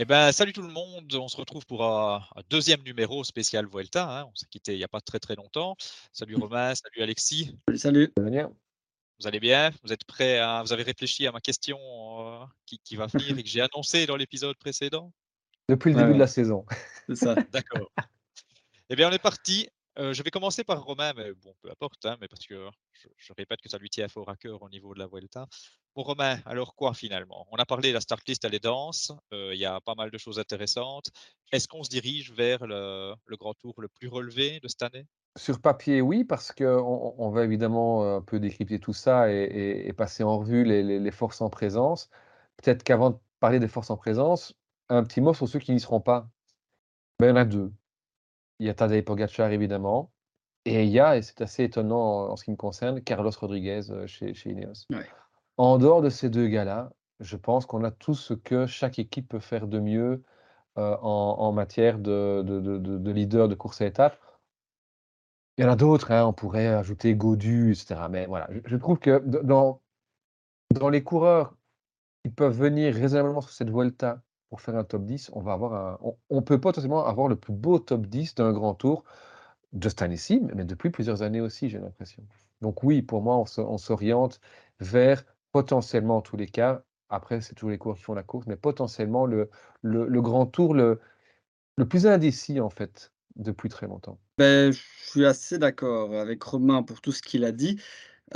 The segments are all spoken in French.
Eh ben, salut tout le monde, on se retrouve pour un, deuxième numéro spécial Vuelta. Hein. On s'est quitté il n'y a pas très très longtemps. Salut Romain, salut Alexis. Salut, salut. Vous allez bien? Vous êtes prêts à... Vous avez réfléchi à ma question euh, qui, va venir et que j'ai annoncé dans l'épisode précédent? Depuis le début de la saison. C'est ça. D'accord. Eh bien, on est parti. Euh, je vais commencer par Romain, mais bon, peu importe, hein, mais parce que je, répète que ça lui tient fort à cœur au niveau de la Vuelta. Bon, Romain, alors quoi finalement? On a parlé de la start list, elle est dense, euh, il y a pas mal de choses intéressantes. Est-ce qu'on se dirige vers le, grand tour le plus relevé de cette année? Sur papier, oui, parce qu'on on va évidemment euh, un peu décrypter tout ça et, passer en revue les, forces en présence. Peut-être qu'avant de parler des forces en présence, un petit mot sur ceux qui n'y seront pas. Ben, il y en a deux. Il y a Tadej Pogacar, évidemment. Et il y a, et c'est assez étonnant en, ce qui me concerne, Carlos Rodriguez euh, chez, chez Ineos. En dehors de ces deux gars-là, je pense qu'on a tout ce que chaque équipe peut faire de mieux euh, en, matière de, de, leader de course à étapes. Il y en a d'autres, hein, on pourrait ajouter Godu, etc. Mais voilà, je, trouve que dans, dans les coureurs qui peuvent venir raisonnablement sur cette Vuelta pour faire un top 10, on un, on, peut potentiellement avoir le plus beau top 10 d'un grand tour de cette année-ci, mais depuis plusieurs années aussi, j'ai l'impression. Donc oui, pour moi, on s'oriente vers potentiellement, en tous les cas, après, c'est tous les cours qui font la course, mais potentiellement le, le, grand tour le, le plus indécis, en fait, depuis très longtemps. Ben, je suis assez d'accord avec Romain pour tout ce qu'il a dit.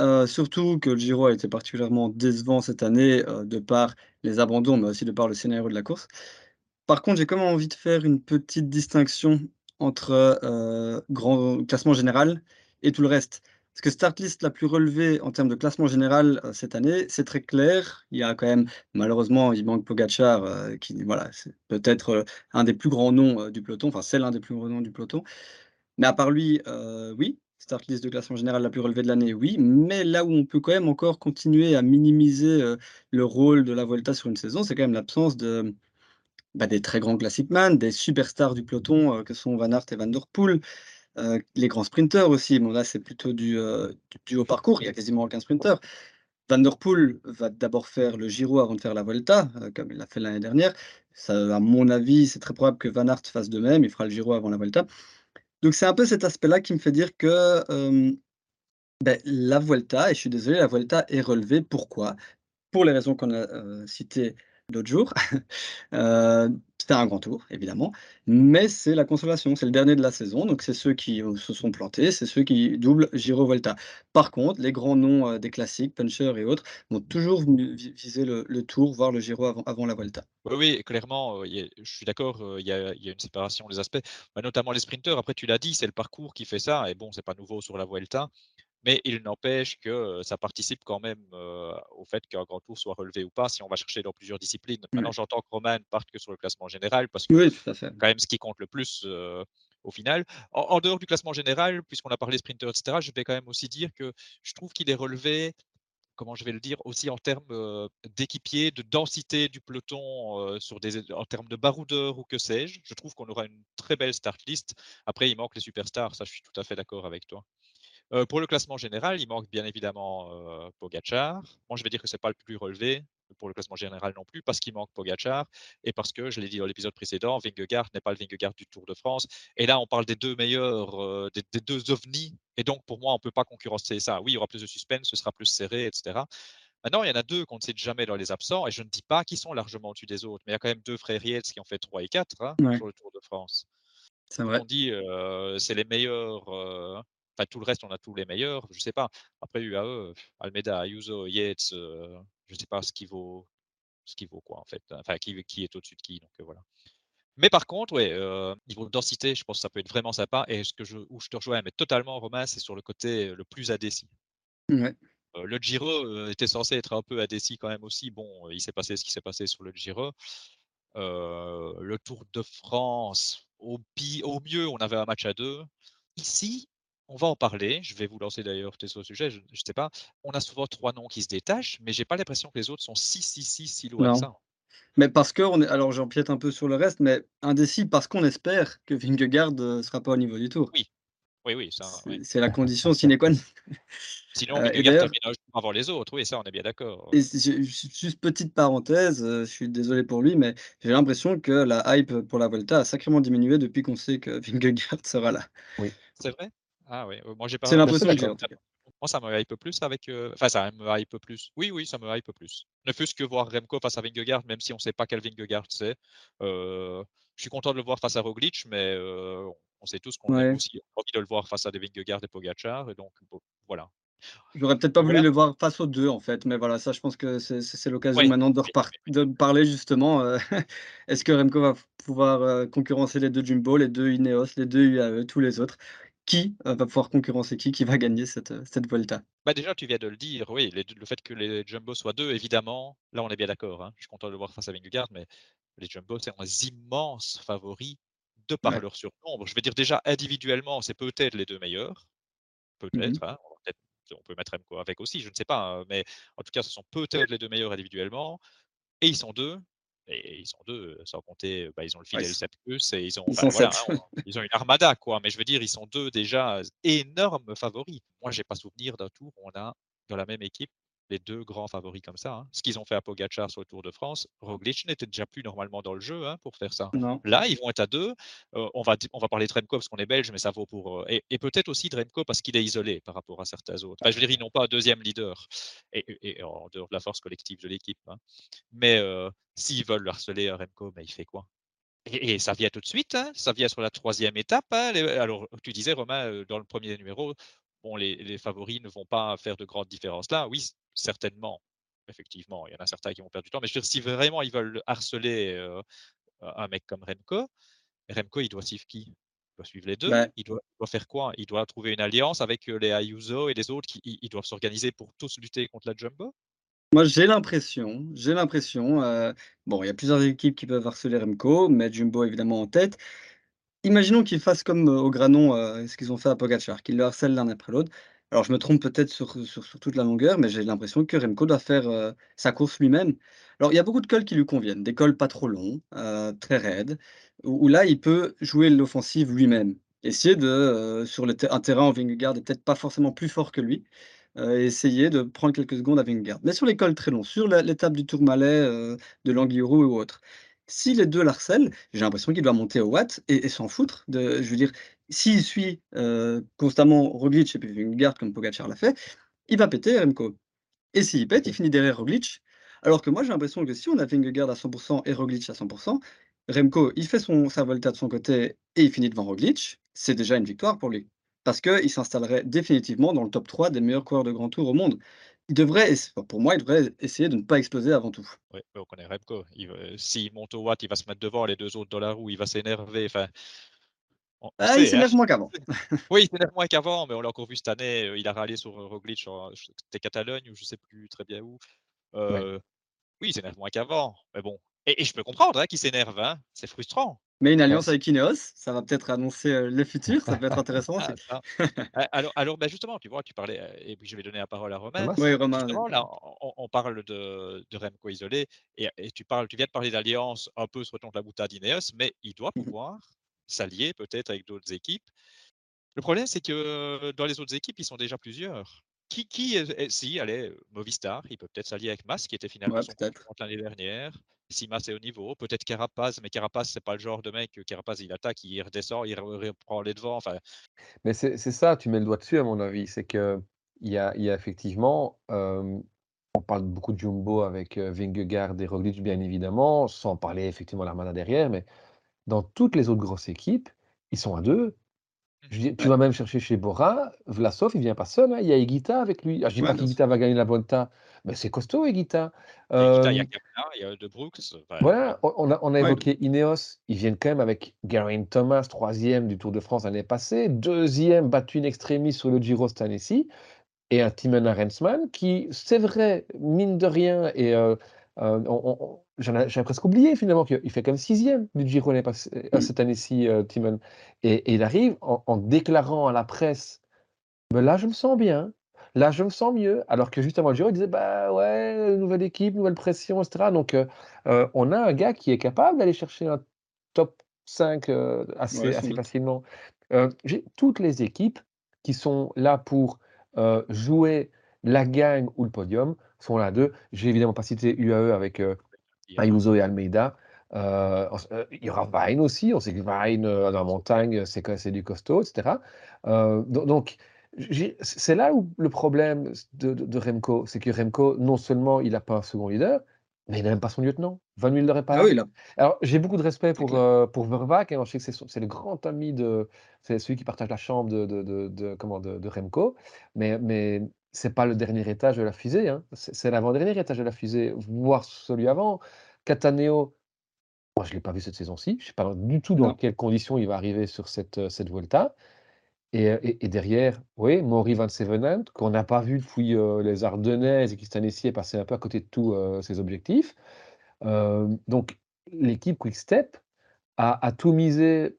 Euh, surtout que le Giro a été particulièrement décevant cette année, euh, de par les abandons, mais aussi de par le scénario de la course. Par contre, j'ai quand même envie de faire une petite distinction entre, euh, grand classement général et tout le reste. Parce que start list la plus relevée en termes de classement général, cette année, c'est très clair. Il y a quand même malheureusement, il manque Pogacar, qui voilà, c'est peut-être, un des plus grands noms, du peloton, enfin c'est l'un des plus grands noms du peloton. Mais à part lui, oui, start list de classement général la plus relevée de l'année, oui, mais là où on peut quand même encore continuer à minimiser le rôle de la Volta sur une saison, c'est quand même l'absence de, bah, des très grands classic man, des superstars du peloton que sont Van Aert et Van Der Poel, les grands sprinteurs aussi. Bon, là, c'est plutôt du, haut parcours, il y a quasiment aucun sprinter. Van Der Poel va d'abord faire le Giro avant de faire la Volta, comme il l'a fait l'année dernière. Ça, à mon avis, c'est très probable que Van Aert fasse de même, il fera le Giro avant la Volta. Donc c'est un peu cet aspect-là qui me fait dire que ben, la Vuelta, et je suis désolé, la Vuelta est relevée. Pourquoi? Pour les raisons qu'on a citées l'autre jour. C'était un grand tour, évidemment, mais c'est la consolation, c'est le dernier de la saison, donc c'est ceux qui se sont plantés, c'est ceux qui doublent Giro Volta. Par contre, les grands noms des classiques, Puncher et autres, vont toujours viser le, tour, voire le Giro avant, la Volta. Oui, clairement, je suis d'accord, il y, a une séparation des aspects, bah, notamment les sprinteurs. Après, tu l'as dit, c'est le parcours qui fait ça, et bon, c'est pas nouveau sur la Vuelta. Mais il n'empêche que ça participe quand même au fait qu'un grand tour soit relevé ou pas, si on va chercher dans plusieurs disciplines. Maintenant, j'entends que Roman parte que sur le classement général, parce que c'est quand même ce qui compte le plus au final. En, dehors du classement général, puisqu'on a parlé sprinter, etc., je vais quand même aussi dire que je trouve qu'il est relevé comment je vais le dire, aussi en termes d'équipiers, de densité du peloton, sur des, en termes de baroudeurs ou que sais-je. Je trouve qu'on aura une très belle start list. Après, il manque les superstars, ça je suis tout à fait d'accord avec toi. Euh, pour le classement général, il manque bien évidemment euh, Pogachar. Moi, je vais dire que ce n'est pas le plus relevé pour le classement général non plus, parce qu'il manque Pogachar et parce que, je l'ai dit dans l'épisode précédent, Vingegaard n'est pas le Vingegaard du Tour de France. Et là, on parle des deux meilleurs, euh, des, deux ovnis. Et donc, pour moi, on ne peut pas concurrencer ça. Oui, il y aura plus de suspense, ce sera plus serré, etc. Maintenant, il y en a deux qu'on ne sait jamais dans les absents, et je ne dis pas qu'ils sont largement au-dessus des autres, mais il y a quand même deux frères Yates qui ont fait 3 et 4 hein, sur le Tour de France. Vrai. On dit euh, c'est les meilleurs Tout le reste, on a tous les meilleurs. Je ne sais pas. Après UAE, Almeida, Ayuso, Yates, je ne sais pas ce qui vaut, ce qui vaut quoi en fait. Enfin, qui, qui est au-dessus de qui. Donc voilà. Mais par contre, ouais, niveau densité, je pense que ça peut être vraiment sympa. Et ce que je, où je te rejoins, mais totalement, Romain, c'est sur le côté le plus indécis. le Giro était censé être un peu indécis quand même aussi. Bon, il s'est passé ce qui s'est passé sur le Giro. le Tour de France, au, au mieux, on avait un match à deux. Ici, on va en parler. Je vais vous lancer d'ailleurs peut-être au sujet. Je ne sais pas. On a souvent trois noms qui se détachent, mais j'ai pas l'impression que les autres sont si, si, si, si loin que ça. Mais parce que, on est, alors j'empiète un peu sur le reste, mais indécis parce qu'on espère que Vingegaard ne euh, sera pas au niveau du tour. Oui, oui, oui. C'est la condition sine qua non. Sinon, euh, Vingegaard termine avant les autres, oui, ça, on est bien d'accord. C'est juste petite parenthèse, heu, je suis désolé pour lui, mais j'ai l'impression que la hype pour la Volta a sacrément diminué depuis qu'on sait que Vingegaard sera là. Oui. C'est vrai? Ah oui, moi j'ai pas C'est l'impression que j'ai. Moi, ça me hype plus avec, heu, enfin, ça me hype plus. Oui, oui, ça me hype plus. Ne fût-ce que voir Remco face à Vingegaard, même si on sait pas quel Vingegaard c'est. Heu, je suis content de le voir face à Roglic, mais heu, on sait tous qu'on a aussi envie de le voir face à des Vingegaard et Pogacar et donc bon, voilà. J'aurais peut-être pas voulu le voir face aux 2 en fait, mais voilà, ça je pense que c'est l'occasion maintenant de repart de parler justement, est-ce que Remco va pouvoir, concurrencer les 2 Jumbo, les 2 Ineos, les 2 UAE, tous les autres? Qui, heu, va pouvoir concurrencer qui? Qui va gagner cette, heu, cette Volta? Bah, déjà, tu viens de le dire, oui, les le fait que les Jumbo soient 2 évidemment, là on est bien d'accord, hein. Je suis content de le voir face à Vingegaard, mais les Jumbo, c'est un immenses favoris de par leur surnombre. Je veux dire déjà individuellement, c'est peut-être les 2 meilleurs, Mmh peut-être, hein, on peut-être on peut mettre avec aussi, je ne sais pas, hein, mais en tout cas, ce sont peut-être les 2 meilleurs individuellement et ils sont 2 et ils sont 2, sans compter, bah, ils ont le Ouais, Fidel ils Sepkus et ils ont ils sont voilà, 7. hein, ils ont une armada quoi, mais je veux dire, ils sont 2 déjà énormes favoris. Moi, j'ai pas souvenir d'un tour où on a dans la même équipe les 2 grands favoris comme ça, hein. Ce qu'ils ont fait à Pogacar sur le Tour de France, Roglic n'était déjà plus normalement dans le jeu, hein, pour faire ça. Non. Là, ils vont être à 2, heu, on va on va parler de Remco parce qu'on est belge, mais ça vaut pour, heu et et peut-être aussi de Remco parce qu'il est isolé par rapport à certains autres. Enfin, je veux dire, ils n'ont pas un 2e leader et et et en dehors de la force collective de l'équipe, hein. Mais heu, s'ils veulent harceler Remco, bah, il fait quoi? Et ça vient tout de suite, ça vient sur la 3e étape, les alors tu disais Romain, dans le 1er numéro, bon les les favoris ne vont pas faire de grandes différences là. Oui, certainement, effectivement, il y en a certains qui vont perdre du temps, mais je veux dire si vraiment ils veulent harceler, un mec comme Remco, Remco, il doit suivre qui? Il doit suivre les 2? Bah Il doit il doit faire quoi? Il doit trouver une alliance avec, les Ayuso et les autres qui ils ils doivent s'organiser pour tous lutter contre la Jumbo? Moi, j'ai l'impression j'ai l'impression, bon, il y a plusieurs équipes qui peuvent harceler Remco, mettre Jumbo évidemment en tête. Imaginons qu'ils fassent comme, au Granon, ce qu'ils ont fait à Pogacar, qu'ils le harcèlent l'un après l'autre. Alors je me trompe peut-être sur, sur toute la longueur, mais j'ai l'impression que Remco doit faire, heu, sa course lui-même. Alors il y a beaucoup de cols qui lui conviennent, des cols pas trop longs, heu, très raides, où là il peut jouer l'offensive lui-même. Essayer de, heu, sur le un terrain où Vingegaard est peut-être pas forcément plus fort que lui, essayer de prendre quelques secondes à Vingegaard. Mais sur les cols très longs, sur l'étape du Tourmalet, de l'Angliru ou autre, si les 2 l'harcèlent, j'ai l'impression qu'il doit monter au watt et et s'en foutre de je veux dire, s'il suit, heu, constamment Roglic et puis Vingegaard comme Pogacar l'a fait, il va péter Remco et s'il pète, il finit derrière Roglic. Alors que moi, j'ai l'impression que si on a Vingegaard à 100 et Roglic à 100 Remco, il fait son sa Volta de son côté et il finit devant Roglic, c'est déjà une victoire pour lui. Parce qu'il s'installerait définitivement dans le top 3 des meilleurs coureurs de grand tour au monde. Il devrait pour moi, il devrait essayer de ne pas exploser avant tout. Oui, on connaît Remco. S'il monte au watt, il va se mettre devant les 2 autres dans la roue, il va s'énerver, enfin on Ah, il hein. s'énerve moins qu'avant. Oui, il s'énerve moins qu'avant, mais on l'a encore vu cette année, heu, il a râlé sur, heu, Roglic je c'était Catalogne ou je sais plus très bien où. Ouais. Oui, il s'énerve moins qu'avant, mais bon et et je peux comprendre, hein, qu'il s'énerve, hein, c'est frustrant. Mais une alliance avec Ineos, ça va peut-être annoncer, heu, le futur, ça peut être intéressant aussi. Ah ça a alors alors, bah, justement, tu vois, tu parlais, heu et puis je vais donner la parole à Romain. Oui, Romain, Justement, là, on parle de de Remco isolé et et tu parles tu viens de parler d'alliance un peu sur le ton de la boutade Ineos, mais il doit Mmh pouvoir s'allier peut-être avec d'autres équipes. Le problème, c'est que dans les autres équipes, ils sont déjà plusieurs. Qui qui est est si, allez, heu, Movistar, il peut peut-être s'allier avec Mas, qui était finalement Ouais, son l'année dernière. Si Mas est au niveau, peut-être Carapaz, mais Carapaz, c'est pas le genre de mec, Carapaz, il attaque, il redescend, il re reprend les devants, enfin Mais c'est ça, tu mets le doigt dessus à mon avis, c'est qu'il y a y a effectivement, on parle beaucoup de Jumbo avec, heu, Vingegaard et Roglic bien évidemment, sans parler effectivement de l'Armada derrière, mais dans toutes les autres grosses équipes, ils sont à 2. Je tu Ouais, vas même chercher chez Bora, Vlasov, il vient pas seul, hein, il y a Higuita avec lui. Ah, je dis ouais, pas qu'Higuita va gagner la Vuelta, mais c'est costaud Higuita. il y a Higuita, il y a Hem, Cavenagh, il y a De Brooks, enfin voilà, on a on a Ouais, évoqué Ineos, ils viennent quand même avec Geraint Thomas, 3e du Tour de France l'année passée, 2e battu in extremis sur le Giro cette année-ci. Et un Thymen Arensman qui, c'est vrai, mine de rien et heu, heu, on j'avais presque oublié finalement qu'il fait quand même 6e du Giro mmh. cette année-ci, heu, Thymen et et il arrive en en déclarant à la presse: «Bah, là, je me sens bien, là, je me sens mieux». Alors que juste avant le Giro, il disait: «Bah, ouais, nouvelle équipe, nouvelle pression et cetera». Donc heu, heu, on a un gars qui est capable d'aller chercher un top 5, heu, Ouais, assez sans assez facilement. Heu, j'ai toutes les équipes qui sont là pour, jouer La gagne ou le podium sont là deux. J'ai évidemment pas cité UAE avec euh, Ayuso et Almeida. Euh, euh, il y aura Vine aussi. On sait que Vine dans la montagne, c'est du costaud, etc. donc, c'est là où le problème de, Remco, c'est que Remco, non seulement il n'a pas un second leader, mais il n'a même pas son lieutenant. Van Wilder est pas ah là. Alors, j'ai beaucoup de respect pour, euh, pour Vervac. Hein. je sais que c'est le grand ami de. C'est celui qui partage la chambre de, de, de, comment, de, Remco. Mais, mais ce n'est pas le dernier étage de la fusée. Hein. C'est l'avant-dernier étage de la fusée, voire celui avant. Cataneo, moi, je ne l'ai pas vu cette saison-ci. Je ne sais pas du tout dans quelles conditions il va arriver sur cette, euh, cette Vuelta. Euh, et, et, derrière, oui, Maury Van Sevenant, qu'on n'a pas vu depuis euh, les Ardennaises et qui cette année-ci est passé un peu à côté de tous euh, ses objectifs. donc, l'équipe Quick-Step a, a, tout misé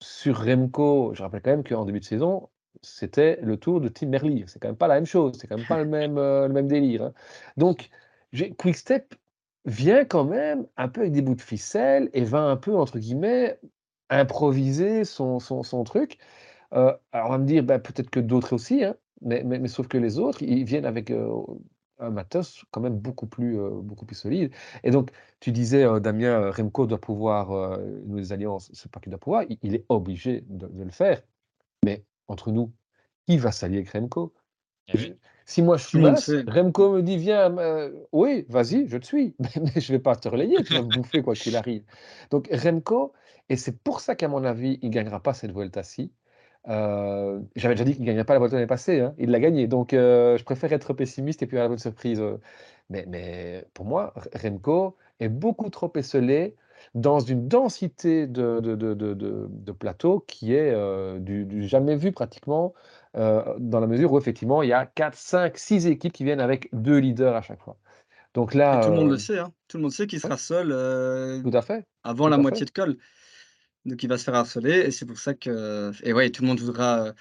sur Remco. Je rappelle quand même qu'en début de saison, c'était le tour de Tim Merlier. C'est quand même pas la même chose, c'est quand même pas le même, le même délire. Hein. Donc, Quick-Step vient quand même un peu avec des bouts de ficelle et va un peu, entre guillemets, improviser son, son, son truc. Euh, alors on va me dire, bah, peut-être que d'autres aussi, hein, mais, mais, sauf que les autres, ils viennent avec euh, un matos quand même beaucoup plus, euh, beaucoup plus solide. Et donc, tu disais, Damien, Remco doit pouvoir, nous les alliances, c'est pas qu'il doit pouvoir, il, est obligé de, le faire. Mais entre nous, qui va s'allier avec Remco? Eh Si moi je suis Remco me dit viens, oui, vas-y, je te suis, mais, je vais pas te relayer, tu vas me bouffer quoi qu'il arrive. Donc Remco, et c'est pour ça qu'à mon avis, il gagnera pas cette Vuelta-ci, euh, j'avais déjà dit qu'il ne gagnerait pas la Vuelta l'année passée, hein. il l'a gagné. Donc euh, je préfère être pessimiste et puis avoir une surprise. Euh. Mais, mais, pour moi, Remco est beaucoup trop esselé dans une densité de, de, de, de plateau qui est du, jamais vu pratiquement, dans la mesure où effectivement il y a 4, 5, 6 équipes qui viennent avec deux leaders à chaque fois. Donc là, tout le monde le sait, hein. tout le monde sait qu'il sera seul tout à fait. avant la moitié de col. Donc il va se faire harceler et c'est pour ça que et ouais, tout le monde voudra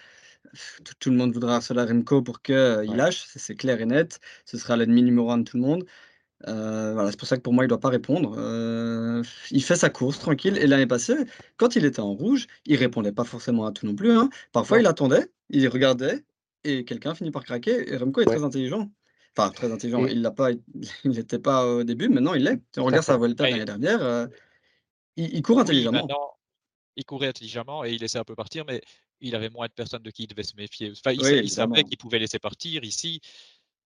tout, le monde voudra harceler Remco pour qu'il euh, il lâche, c'est clair et net. Ce sera l'ennemi numéro un de tout le monde. Euh, voilà, c'est pour ça que pour moi, il ne doit pas répondre. Euh, il fait sa course tranquille. Et l'année passée, quand il était en rouge, il répondait pas forcément à tout non plus. Hein. Parfois, il attendait, il regardait, et quelqu'un finit par craquer. Et Remco est très intelligent. Enfin, très intelligent. Il l'a pas, il n'était pas au début. Maintenant, il l'est. Si on regarde sa Vuelta l'année dernière, il, court intelligemment il courait intelligemment et il laissait un peu partir, mais il avait moins de personnes de qui il devait se méfier. Enfin, il, savait qu'il pouvait laisser partir. Ici,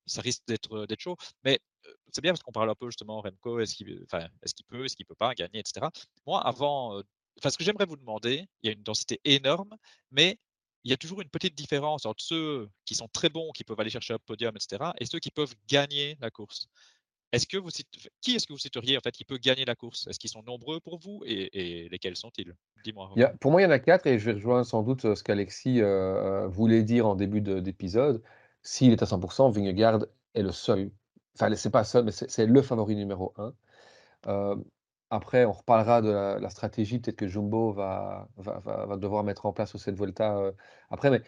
ça risque d'être d'être chaud. Mais c'est bien parce qu'on parle un peu justement Remco, est-ce qu'il enfin, est qu'il peut, est-ce qu'il peut pas gagner, etc. Moi, avant, enfin, ce que j'aimerais vous demander, il y a une densité énorme, mais il y a toujours une petite différence entre ceux qui sont très bons, qui peuvent aller chercher un podium, etc., et ceux qui peuvent gagner la course. Est-ce que vous qui est-ce que vous citeriez en fait qui peut gagner la course? Est-ce qu'ils sont nombreux pour vous et, lesquels sont-ils? Dis-moi. Pour moi, il y en a quatre et je vais rejoindre sans doute ce qu'Alexis euh, voulait dire en début d'épisode. S'il est à 100%, Vingegaard est le seul. Enfin, c'est pas seul, mais c'est le favori numéro un. après, on reparlera de la, stratégie peut-être que Jumbo va, devoir mettre en place sur cette Volta après, mais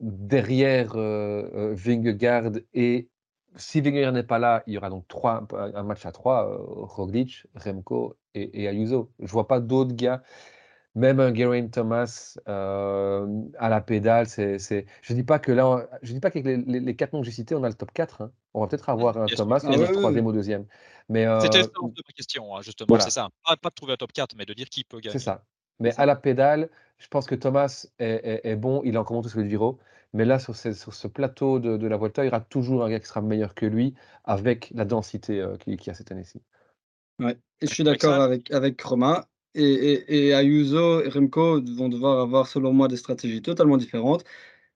derrière Vingegaard et si Wenger n'est pas là, il y aura donc trois, un match à trois, euh, Roglic, Remco et, Ayuso. Je vois pas d'autres gars. Même un Geraint Thomas euh, à la pédale, c'est, je dis pas que là, je dis pas qu'avec les, quatre noms que j'ai cités, on a le top 4. Hein. On va peut-être avoir un Thomas et le troisième ou deuxième. Mais euh, c'était ça ma question, hein, justement. C'est ça. Pas, de trouver un top 4, mais de dire qui peut gagner. C'est ça. Mais à la pédale, je pense que Thomas est, bon. Il est encore monté sur le Giro. Mais là, sur ce, plateau de, la Volta, il y aura toujours un gars qui sera meilleur que lui avec la densité euh, qu'il y a cette année-ci. Ouais, et je suis d'accord avec, avec Romain. Et, Ayuso et Remco vont devoir avoir, selon moi, des stratégies totalement différentes.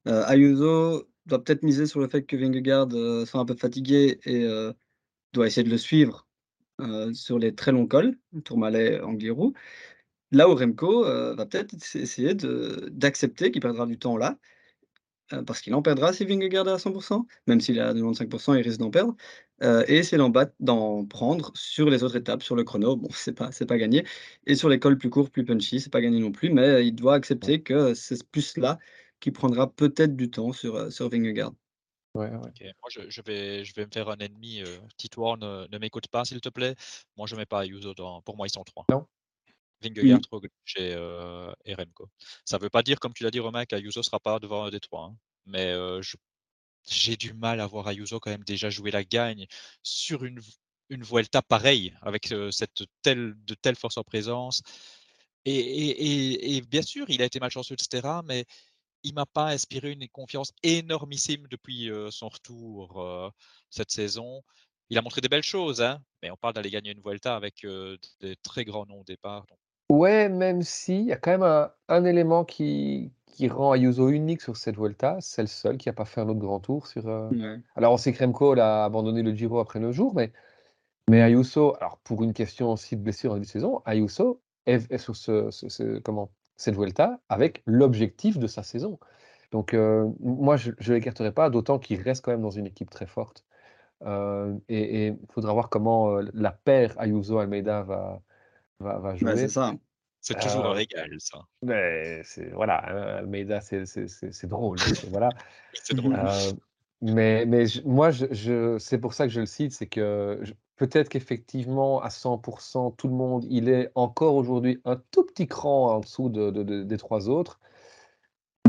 Euh, Ayuso doit peut-être miser sur le fait que Vingegaard euh, soit un peu fatigué et doit essayer de le suivre sur les très longs cols, Tourmalet, Angliru. Là où Remco va peut-être essayer d'accepter qu'il perdra du temps là euh, parce qu'il en perdra si Vingegaard est à 100% même s'il est à 95% il risque d'en perdre, euh, et c'est d'en prendre sur les autres étapes, sur le chrono. Bon, c'est pas pas gagné et sur les cols plus courts, plus punchy, c'est pas gagné non plus, mais il doit accepter que c'est plus là qui prendra peut-être du temps sur, euh, sur Vingegaard. Ouais, Moi, je, vais, je vais me faire un ennemi. Titouan, ne, m'écoute pas, s'il te plaît. Moi, je ne mets pas Ayuso dans. Pour moi, ils sont trois. Non. Vingegaard, Roglic et, euh, et, Remco. Ça ne veut pas dire, comme tu l'as dit, Romain, qu'Ayuso ne sera pas devant un des trois. Hein. Mais euh, j'ai du mal à voir Ayuso quand même déjà jouer la gagne sur une une Vuelta pareille, avec, cette telle de telle force en présence et et et bien sûr, il a été malchanceux etc., mais il m'a pas inspiré une confiance énormissime depuis, son retour, cette saison. Il a montré des belles choses, hein, mais on parle d'aller gagner une Vuelta avec, des très grands noms au départ, donc Ouais, même s'il y a quand même un un élément qui qui rend Ayuso unique sur cette Vuelta, c'est le seul qui a pas fait un autre grand tour sur, heu Ouais. alors on sait que Remco, a abandonné le Giro après 9 jours, mais mais Ayuso, alors pour une question aussi de blessure en début de saison, Ayuso est est sur ce ce ce comment, cette Vuelta avec l'objectif de sa saison. Donc heu, m moi je je l'écarterai pas, d'autant qu'il reste quand même dans une équipe très forte, heu et et il faudra voir comment, heu, la paire Ayuso-Almeida va va va c'est ça. C'est toujours un régal ça. c'est voilà, Al Almeida, c'est c'est c'est c'est drôle, donc voilà. C'est drôle. Heu, mais mais je moi, je je c'est pour ça que je le cite, c'est que je peut-être qu'effectivement à 100% tout le monde, il est encore aujourd'hui un tout petit cran en dessous de de de des 3 autres.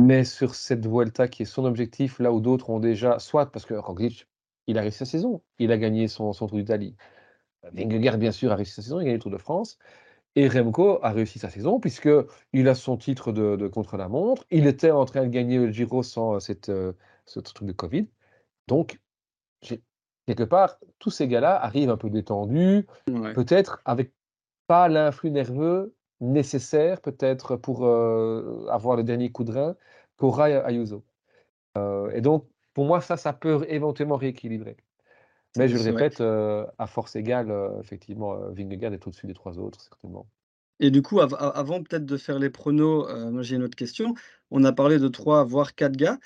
Mais sur cette Vuelta qui est son objectif, là où d'autres ont déjà soit parce que Roglič, il a réussi sa saison, il a gagné son son Tour d'Italie. Vingegaard bien sûr a réussi sa saison, il a gagné le Tour de France et Remco a réussi sa saison puisqu'il a son titre de de contre-la-montre. Il était en train de gagner le Giro sans cette, heu, ce truc de covid. Donc quelque part, tous ces gars-là arrivent un peu détendus, Ouais. peut-être avec pas l'influx nerveux nécessaire peut-être pour, heu, avoir le dernier coup de rein qu'aura Ayuso. Et donc pour moi ça, ça peut éventuellement rééquilibrer. Mais je le répète, heu, à force égale, heu, effectivement, heu, Vingegaard est au-dessus des 3 autres certainement. Et du coup, av avant peut-être de faire les pronos, moi j'ai une autre question. On a parlé de 3 voire 4 gars.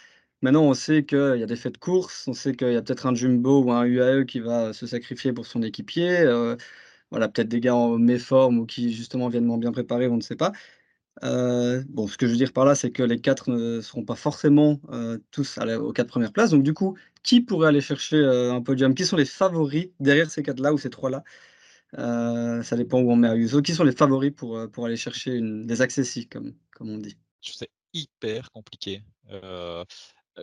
Maintenant, on sait qu'il y a des faits de course, on sait qu'il y a peut-être un Jumbo ou un UAE qui va se sacrifier pour son équipier, voilà, peut-être des gars en méforme ou qui justement viennent moins bien préparés, on ne sait pas. Bon, ce que je veux dire par là, c'est que les 4 ne seront pas forcément, tous à la aux 4 premières places. Donc du coup, qui pourrait aller chercher, heu, un podium? Qui sont les favoris derrière ces 4 là ou ces 3 là? Heu, ça dépend où on met Ayuso. Qui sont les favoris pour, heu, pour aller chercher une des accessis comme comme on dit? C'est hyper compliqué.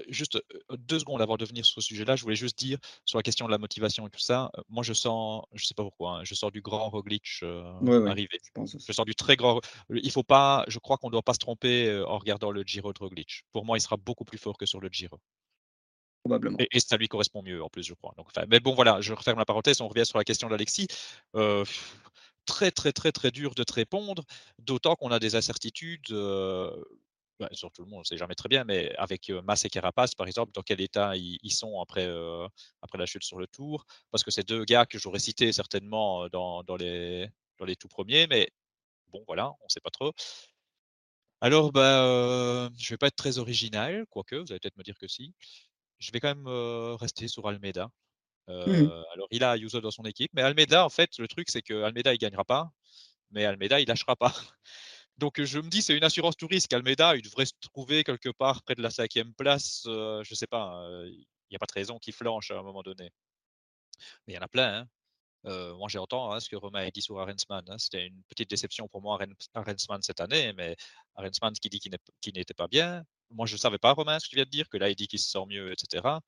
Juste, heu, 2 secondes avant de venir sur ce sujet-là, je voulais juste dire sur la question de la motivation et tout ça, moi je sens, je sais pas pourquoi, hein, je sens du grand Ouais, ouais, arriver. je pense Je aussi. sens du très grand il faut pas je crois qu'on doit pas se tromper, en regardant le Giro de Roglič. Pour moi, il sera beaucoup plus fort que sur le Giro. Et ça lui correspond mieux en plus, je crois. Donc mais bon voilà, je referme la parenthèse, on revient sur la question d'Alexis. Heu, très, très, très, très dur de te répondre, d'autant qu'on a des incertitudes, heu, bah, sur tout le monde, on sait jamais très bien, mais avec, heu, Mas et Carapaz, par exemple, dans quel état ils sont après, heu, après la chute sur le Tour? Parce que c'est 2 gars que j'aurais cités certainement, dans dans les dans les tout premiers, mais bon voilà, on sait pas trop. Alors bah, je vais pas être très original, quoique, vous allez peut-être me dire que si. Je vais quand même, rester sur Almeida. Mmh alors il a Ayuso dans son équipe, mais Almeida en fait, le truc c'est qu'Almeida il gagnera pas, mais Almeida il lâchera pas. Donc je me dis: «C'est une assurance tout risque». Almeida, il devrait se trouver quelque part près de la 5e place, heu, je sais pas, heu, il y a pas de raison qu'il flanche à un moment donné. Mais il y en a plein, hein. Heu, moi j'entends, hein, ce que Romain a dit sur Arensman, hein. C'était une petite déception pour moi Arens Arensman cette année, mais Arensman qui dit qu'il n'était pas bien. Moi je savais pas Romain ce que tu viens de dire, que là il dit qu'il se sent mieux et cetera.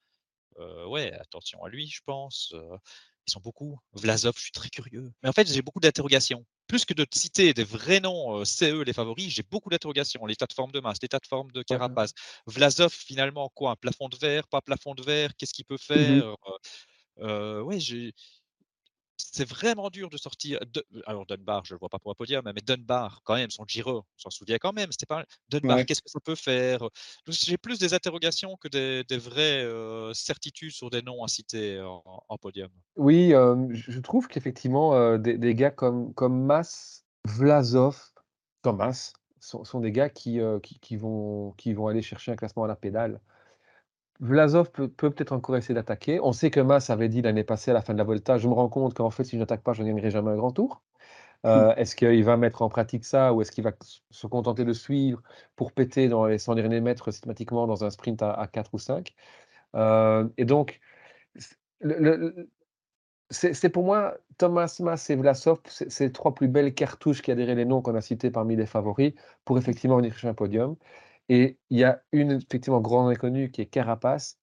Heu, ouais, attention à lui, je pense, heu, ils sont beaucoup. Vlasov, je suis très curieux. Mais en fait, j'ai beaucoup d'interrogations. Plus que de te citer des vrais noms, c'est eux les favoris, j'ai beaucoup d'interrogations. L'état de forme de Mas, l'état de forme de Ouais, ouais. Carapaz. Vlasov, finalement, quoi? Un plafond de verre, pas plafond de verre? Qu'est-ce qu'il peut Mmh mh. faire? Heu, ouais, j'ai c'est vraiment dur de sortir de alors Dunbar, je le vois pas pour un podium, mais Dunbar, quand même, son Giro, on s'en souvient quand même, c'était pas Dunbar, Ouais. qu'est-ce que ça peut faire? J'ai plus des interrogations que des des vraies, certitudes sur des noms à citer en en podium. Oui, je trouve qu'effectivement, des des gars comme comme Mas, Vlasov, Thomas sont sont des gars qui qui vont qui vont aller chercher un classement à la pédale. Vlasov peut peut peut-être encore essayer d'attaquer. On sait que Mas avait dit l'année passée à la fin de la Volta: «Je me rends compte qu'en fait, si je n'attaque pas, je ne gagnerai jamais un grand tour». Heu, est-ce qu'il va mettre en pratique ça ou est-ce qu'il va se contenter de suivre pour péter dans les 100 derniers mètres systématiquement dans un sprint à à 4 ou 5? Heu et donc c'est pour moi Thomas, Mas et Vlasov, c'est les 3 plus belles cartouches qui a derrière les noms qu'on a cités parmi les favoris pour effectivement venir chercher un podium et il y a une effectivement grande inconnue qui est Carapaz.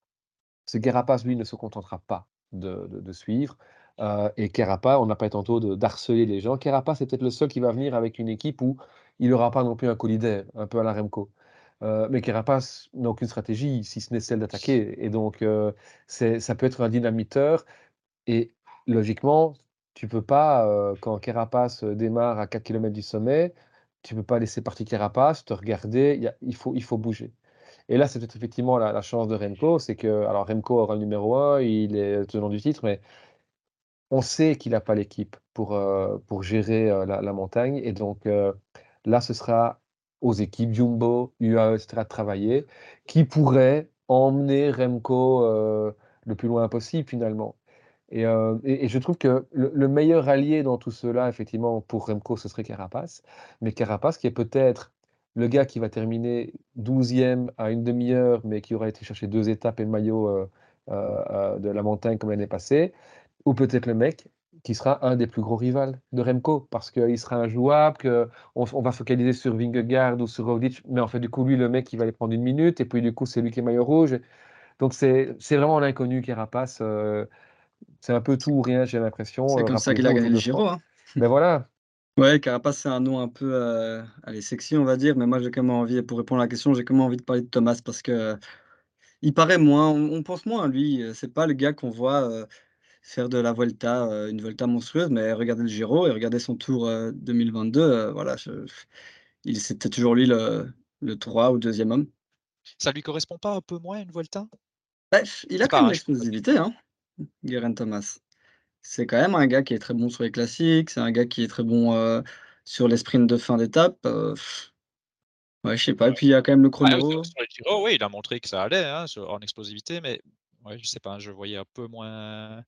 c'est Carapace, lui, ne se contentera pas de, suivre. Euh, et Carapace, on n'a pas tantôt d'harceler les gens. Carapace, c'est peut-être le seul qui va venir avec une équipe où il n'aura pas non plus un colidaire, un peu à la Remco. Euh, mais Carapace n'a aucune stratégie, si ce n'est celle d'attaquer. Et donc, euh, ça peut être un dynamiteur. Et logiquement, tu peux pas, quand Carapace démarre à 4 km du sommet, tu peux pas laisser partir Carapace, te regarder, il, faut, bouger. Et là, c'est peut-être effectivement la, chance de Remco, c'est que, alors Remco aura le numéro 1, il est tenant du titre, mais on sait qu'il n'a pas l'équipe pour, pour gérer la, montagne. Et donc, là, ce sera aux équipes Jumbo, UAE, etc. de travailler, qui pourraient emmener Remco euh, le plus loin possible finalement. Et, euh, je trouve que le, meilleur allié dans tout cela, effectivement, pour Remco, ce serait Carapace. Mais Carapace, qui est peut-être le gars qui va terminer 12e à une demi-heure, mais qui aura été chercher deux étapes et le maillot euh, de la montagne comme l'année passée, ou peut-être le mec qui sera un des plus gros rivales de Remco, parce qu'il sera injouable, qu'on on va focaliser sur Vingegaard ou sur Roglic, mais en fait, du coup, lui, le mec, il va aller prendre une minute, et puis du coup, c'est lui qui est maillot rouge. Donc, c'est vraiment l'inconnu qui rapace. Euh, c'est un peu tout ou rien, j'ai l'impression. C'est euh, comme ça qu'il a gagné le Giro. Hein. Ben voilà. Ouais, Carapace, c'est un nom un peu, euh, allez, sexy, on va dire, mais moi, j'ai quand même envie, pour répondre à la question, j'ai quand même envie de parler de Thomas parce que il paraît moins, on, pense moins à lui. C'est pas le gars qu'on voit faire de la Vuelta, euh, une Vuelta monstrueuse, mais regardez le Giro et regardez son tour 2022, euh, euh, voilà, il c'était toujours lui le, le 3 ou deuxième homme. Ça lui correspond pas un peu moins une Vuelta? Bref, il a quand même l'explosivité, hein, Guerin Thomas. C'est quand même un gars qui est très bon sur les classiques, c'est un gars qui est très bon sur les sprints de fin d'étape. ouais, je sais pas. Et puis il y a quand même le chrono. oui, il a montré que ça allait hein, en explosivité, mais ouais, je sais pas, je voyais un peu moins.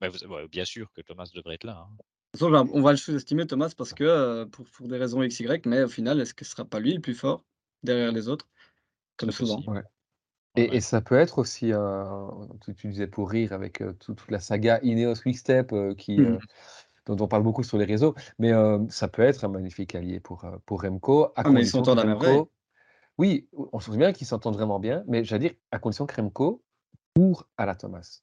Bah, bien sûr que Thomas devrait être là. Hein. on va le sous-estimer, Thomas, parce que euh, pour, des raisons XY, mais au final, est-ce que ce sera pas lui le plus fort derrière les autres? Comme souvent. Et, ça peut être aussi, tu, disais pour rire avec euh, toute la saga Ineos Quickstep euh, qui, mmh. dont on parle beaucoup sur les réseaux, mais ça peut être un magnifique allié pour, pour Remco. À ah, mais ils s'entendent à Oui, on se souvient qu'ils s'entendent vraiment bien, mais j'allais dire, à condition que Remco court à la Thomas.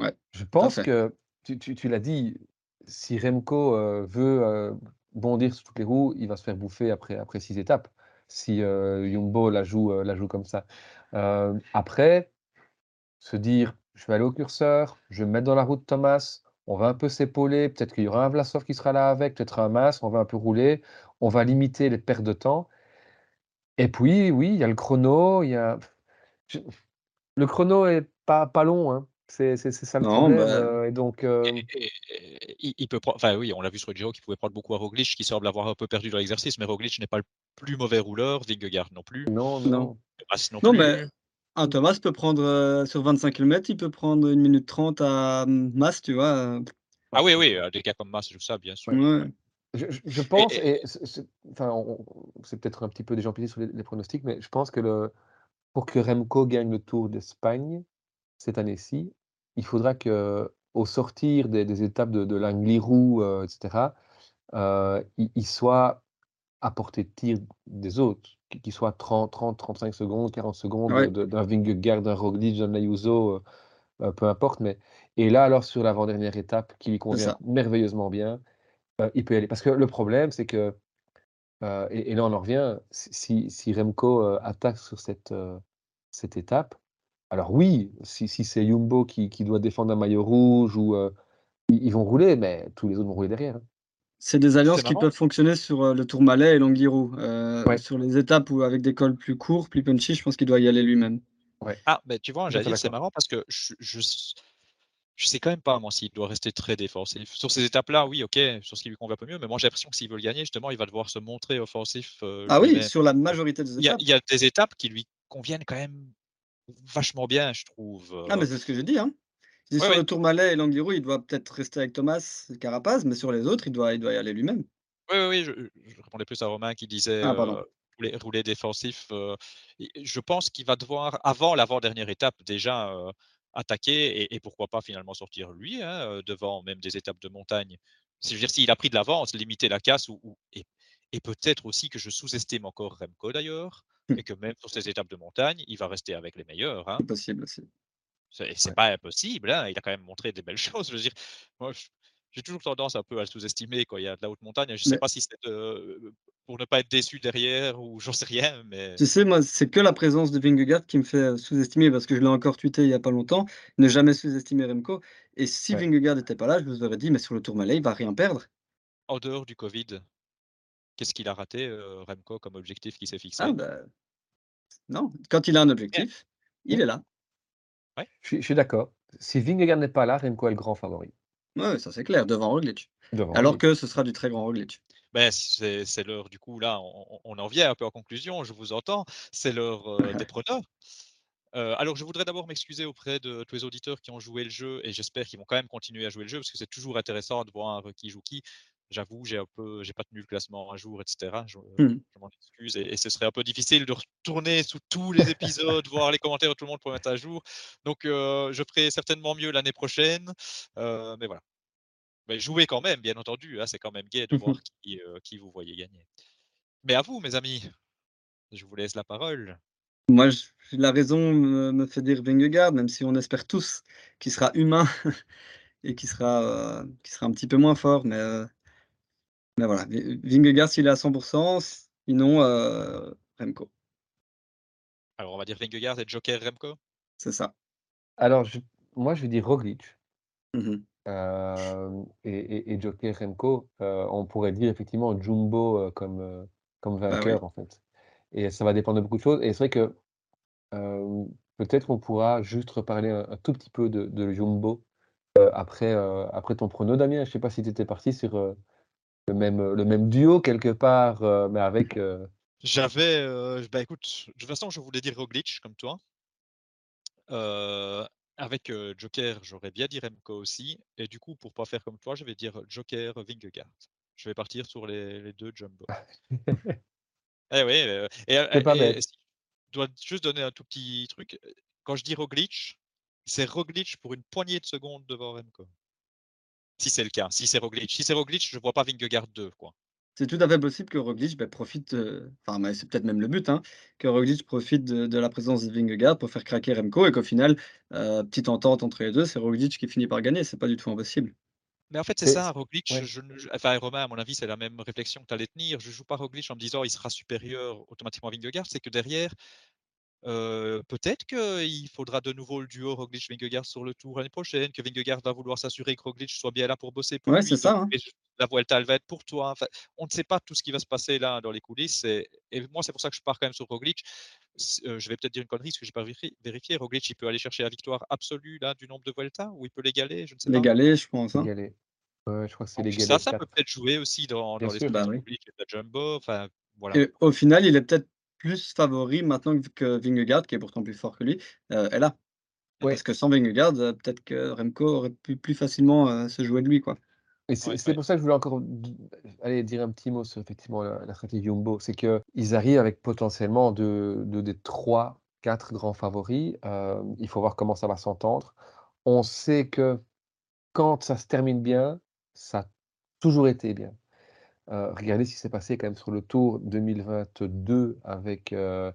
Ouais, Je pense que, tu, tu, l'as dit, si Remco euh, veut euh, bondir sur toutes les roues, il va se faire bouffer après, après six étapes, si euh, Jumbo la joue, la joue comme ça. Après, se dire, je vais aller au curseur, je vais me mettre dans la route Thomas, on va un peu s'épauler, peut-être qu'il y aura un Vlasov qui sera là avec, peut-être un Mas, on va un peu rouler, on va limiter les pertes de temps. Et puis, oui, il y a le chrono, il y a... Le chrono est pas, pas long, hein. C'est ça le problème. Bah euh, et donc, euh il, peut prendre. Enfin, oui, on l'a vu sur le Giro qu'il pouvait prendre beaucoup à Roglic, qui semble avoir un peu perdu dans l'exercice, mais Roglic n'est pas le plus mauvais rouleur, Vingegaard non plus. Non, non. non, mais un Thomas peut prendre euh, sur 25 km, il peut prendre une minute 30 à Mass, tu vois. Ah oui, oui, des gars comme Mass, tout ça, bien sûr. Je, pense, et, enfin, c'est peut-être un petit peu déjà sur les, les, pronostics, mais je pense que le, pour que Remco gagne le Tour d'Espagne cette année-ci, il faudra qu'au sortir des, étapes de, de l'Angliru, euh, etc., euh, il, soit à portée de tir des autres, qu'il soit 30, 30, 35 secondes, 40 secondes d'un Vingegaard, d'un Roglic, d'un Ayuso, euh, peu importe. Mais... Et là, alors, sur l'avant-dernière étape, qui lui convient merveilleusement bien, il peut y aller. Parce que le problème, c'est que et, là, on en revient, si, si Remco attaque sur cette, cette étape, alors oui, si, si c'est Jumbo qui, qui, doit défendre un maillot rouge, ou, ils, vont rouler, mais tous les autres vont rouler derrière. Hein. C'est des alliances qui peuvent fonctionner sur le Tour Malais et l'Anguirou. Sur les étapes où, avec des cols plus courts, plus punchy, je pense qu'il doit y aller lui-même. Ouais. Ah, mais tu vois, c'est marrant parce que je, je, je sais quand même pas, moi, s'il doit rester très défensif. Sur ces étapes-là, oui, ok, sur ce qui lui convient un peu mieux, mais moi, j'ai l'impression que s'il veut le gagner, justement, il va devoir se montrer offensif. Euh, ah oui, sur la majorité des étapes. Il y, a, des étapes qui lui conviennent quand même vachement bien, je trouve. Ah, mais c'est ce que j'ai dit, hein. sur le Tour Malais et l'Angliru, il doit peut-être rester avec Thomas Carapaz, mais sur les autres, il doit, il doit y aller lui-même. Oui, oui, oui, je, répondais plus à Romain qui disait ah, euh, rouler, rouler, défensif. je pense qu'il va devoir, avant l'avant-dernière étape, déjà attaquer et, pourquoi pas finalement sortir lui hein, devant même des étapes de montagne. Je veux dire, s'il a pris de l'avance, limiter la casse ou, et, peut-être aussi que je sous-estime encore Remco d'ailleurs. Et que même sur ces étapes de montagne, il va rester avec les meilleurs. Hein. C'est possible aussi. C'est c'est Ouais. pas impossible, hein, il a quand même montré des belles choses. Je veux dire, moi, j'ai toujours tendance un peu à le sous-estimer quand il y a de la haute montagne. Je sais Mais pas si c'est, heu, pour ne pas être déçu derrière ou j'en sais rien, mais tu sais, moi, c'est que la présence de Vingegaard qui me fait, heu, sous-estimer parce que je l'ai encore tweeté il y a pas longtemps, ne jamais sous-estimer Remco et si Ouais. Vingegaard était pas là, je vous aurais dit: «Mais sur le Tourmalet, il va rien perdre». en dehors du covid, qu'est-ce qu'il a raté, heu, Remco comme objectif qu'il s'est Ah fixé? bah, non, quand il a un objectif, il est là. Ouais. Je suis d'accord. Si Vingegaard n'est pas là, Remco est le grand favori, Ouais, ouais, ça c'est clair, devant Roglic. devant Alors Roglic. que ce sera du très grand Roglic. Beh, c'est c'est l'heure du coup là, on on en vient un peu en conclusion, je vous entends. C'est l'heure, heu, des pronos. Heu, alors je voudrais d'abord m'excuser auprès de tous les auditeurs qui ont joué le jeu et j'espère qu'ils vont quand même continuer à jouer le jeu parce que c'est toujours intéressant de voir qui joue qui. J'avoue, j'ai un peu j'ai pas tenu le classement un jour et cetera. Je Mmh. je m'en excuse et et ce serait un peu difficile de retourner sous tous les épisodes, voir les commentaires de tout le monde pour mettre à jour. Donc heu, je ferai certainement mieux l'année prochaine, heu, mais voilà. Mais jouez quand même, bien entendu, hein, c'est quand même gai de voir qui, heu, qui vous voyez gagner. Mais à vous mes amis, je vous laisse la parole. Moi, la raison me me fait dire Vingegaard, même si on espère tous qu'il sera humain et qu'il sera, un petit peu moins fort, mais mais voilà, Vi Vingegaard s'il est à 100 sinon, heu, Remco, Alors on va dire Vingegaard et Joker Remco? c'est ça. Alors je moi, je vais dire Roglic, Mmh mh. hem et et et Joker Remco. Heu, on pourrait dire effectivement Jumbo, comme, comme Bah oui. vainqueur, en fait et ça va dépendre de beaucoup de choses et c'est vrai que, peut-être on pourra juste reparler un un tout petit peu de de Jumbo, après, après ton prono, Damien. Je sais pas si tu étais parti sur, le même, heu, le même duo quelque part, heu, mais avec, heu J'avais, bah, écoute, de toute façon je voulais dire Roglic comme toi. Avec, Joker, j'aurais bien dit Remco aussi et du coup pour pas faire comme toi, je vais dire Joker Vingegaard. Je vais partir sur les les 2 jumbo. Eh oui, et pas je dois juste donner un tout petit truc, quand je dis Roglic, c'est Roglic pour une poignée de secondes devant Remco. Si c'est le cas, si c'est Roglic. Si c'est Roglic, je vois pas Vingegaard 2 quoi. C'est tout à fait possible que Roglic, bah, profite, heu, enfin, mais c'est peut-être même le but, hein, que Roglic profite de de la présence de Vingegaard pour faire craquer Remco et qu'au final, heu, petite entente entre les 2, c'est Roglic qui finit par gagner, c'est pas du tout impossible. Mais en fait, c'est C'est ça, Roglic, ouais. je ne enfin Romain, à mon avis, c'est la même réflexion que tu allais tenir. Je joue pas Roglic en me disant: «Il sera supérieur automatiquement à Vingegaard». C'est que derrière, Heu, peut-être qu'il faudra de nouveau le duo Roglic-Vingegaard sur le Tour l'année prochaine, que Vingegaard va vouloir s'assurer que Roglic soit bien là pour bosser pour Ouais, c'est lui, donc ça, hein. la Vuelta, elle va être pour toi. Enfin, on ne sait pas tout ce qui va se passer là dans les coulisses et et moi, c'est pour ça que je pars quand même sur Roglic. Heu, je vais peut-être dire une connerie parce que j'ai pas vérifié vérifié. Roglic, il peut aller chercher la victoire absolue là du nombre de Vuelta ou il peut l'égaler? Je ne sais Les pas. galets, je pense, hein. Ouais, je crois que c'est l'égalé ça, ça peut 4. peut-être jouer aussi dans dans l'esprit Bah de oui. Roglic et la Jumbo. Enfin, voilà. Et au final, il est peut-être plus favori maintenant que Vingegaard, qui est pourtant plus fort que lui, heu, est là. Parce Ouais que sans Vingegaard, heu, peut-être que Remco aurait pu plus facilement, heu, se jouer de lui, quoi. et c'est Ouais, c'est ouais. pour ça que je voulais encore aller dire un petit mot sur effectivement la la stratégie Jumbo. C'est qu'ils arrivent avec potentiellement 2 2 des 3-4 grands favoris. Hem, il faut voir comment ça va s'entendre. On sait que quand ça se termine bien, ça a toujours été bien. Heu, regardez ce qui s'est passé quand même sur le Tour 2022 avec, heu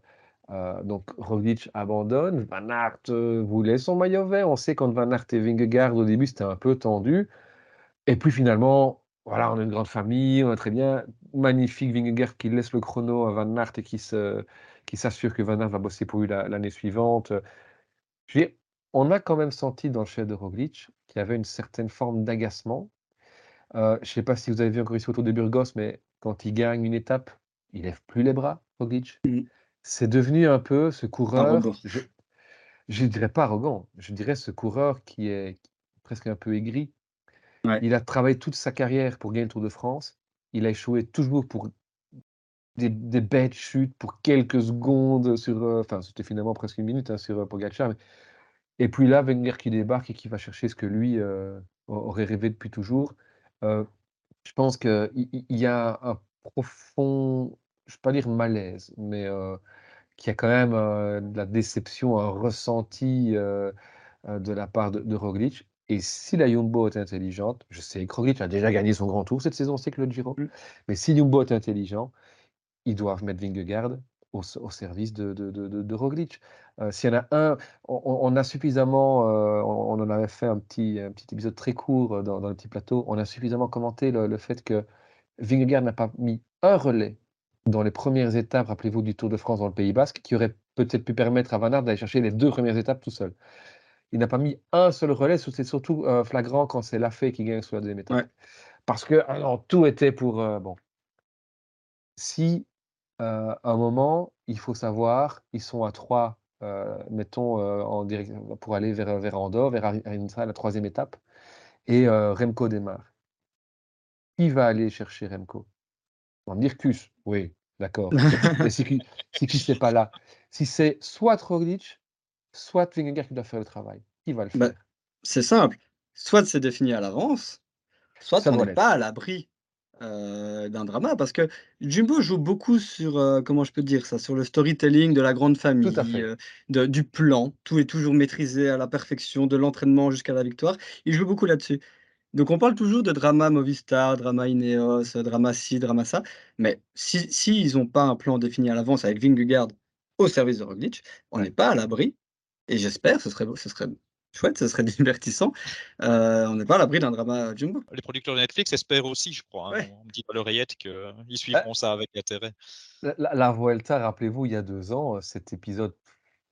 heu, donc Roglic abandonne, Van Aert, voulait son maillot vert. On sait quand Van Aert et Vingegaard au début, c'était un peu tendu et puis finalement, voilà, on est une grande famille, on est très bien. Magnifique Vingegaard qui laisse le chrono à Van Aert et qui se qui s'assure que Van Aert va bosser pour lui la l'année suivante, on a quand même senti dans le chef de Roglic qu'il y avait une certaine forme d'agacement Heu, je sais pas si vous avez vu encore ici autour de Burgos, mais quand il gagne une étape, il lève plus les bras, Roglic. Mmh. C'est devenu un peu ce coureur, je je dirais pas arrogant, je dirais ce coureur qui est presque un peu aigri. Ouais, Il a travaillé toute sa carrière pour gagner le Tour de France. Il a échoué toujours pour des des bêtes chutes, pour quelques secondes sur, heu, enfin, c'était finalement presque une minute, hein, sur, mais et puis là, Wenger qui débarque et qui va chercher ce que lui, au aurait rêvé depuis toujours. Heu Je pense qu'il il il y a un profond, je ne vais pas dire malaise, mais heu, qu'il y a quand même, heu, de la déception, un ressenti, heu, de la part de de Roglic. Et si la Jumbo est intelligente, je sais que Roglic a déjà gagné son grand tour cette saison, c'est que le Giro, mais si Jumbo est intelligent, ils doivent mettre Vingegaard au, service de, de, de, Roglic. Euh, s'il y en a un, on, a suffisamment, euh, on, en avait fait un petit, un petit épisode très court dans, dans le petit plateau, on a suffisamment commenté le, fait que Vingegaard n'a pas mis un relais dans les premières étapes, rappelez-vous, du Tour de France dans le Pays Basque, qui aurait peut-être pu permettre à Van Aert d'aller chercher les deux premières étapes tout seul. Il n'a pas mis un seul relais, c'est surtout euh, flagrant quand c'est Lafay qui gagne sur la deuxième étape. Parce que alors, tout était pour... bon, si euh, à un moment, il faut savoir, ils sont à 3, euh, mettons, euh, en direction pour aller vers, vers Andorre, vers Arinsa, la troisième étape, et Remco démarre. Qui va aller chercher Remco. On va me dire oui, d'accord. Mais si, si n'est pas là, si c'est soit Roglic, soit Vingegaard qui doit faire le travail, qui va le bah, faire. C'est simple. Soit c'est défini à l'avance, soit on n'est pas à l'abri euh, d'un drama parce que Jumbo joue beaucoup sur, euh, comment je peux dire ça, sur le storytelling de la grande famille, euh, de, du plan. Tout est toujours maîtrisé à la perfection, de l'entraînement jusqu'à la victoire. Il joue beaucoup là-dessus. Donc on parle toujours de drama Movistar, drama Ineos, drama ci, drama ça. Mais si, si ils n'ont pas un plan défini à l'avance avec Vingegaard au service de Roglic, on n'est pas à l'abri. Et j'espère, ce serait, ce serait chouette, ce serait divertissant. Euh, on n'est pas à l'abri d'un drama Jumbo. Les producteurs de Netflix espèrent aussi, je crois. Hein. On me dit à l'oreillette qu'ils suivront ça avec intérêt. La, la, Vuelta, rappelez-vous, il y a deux ans, cet épisode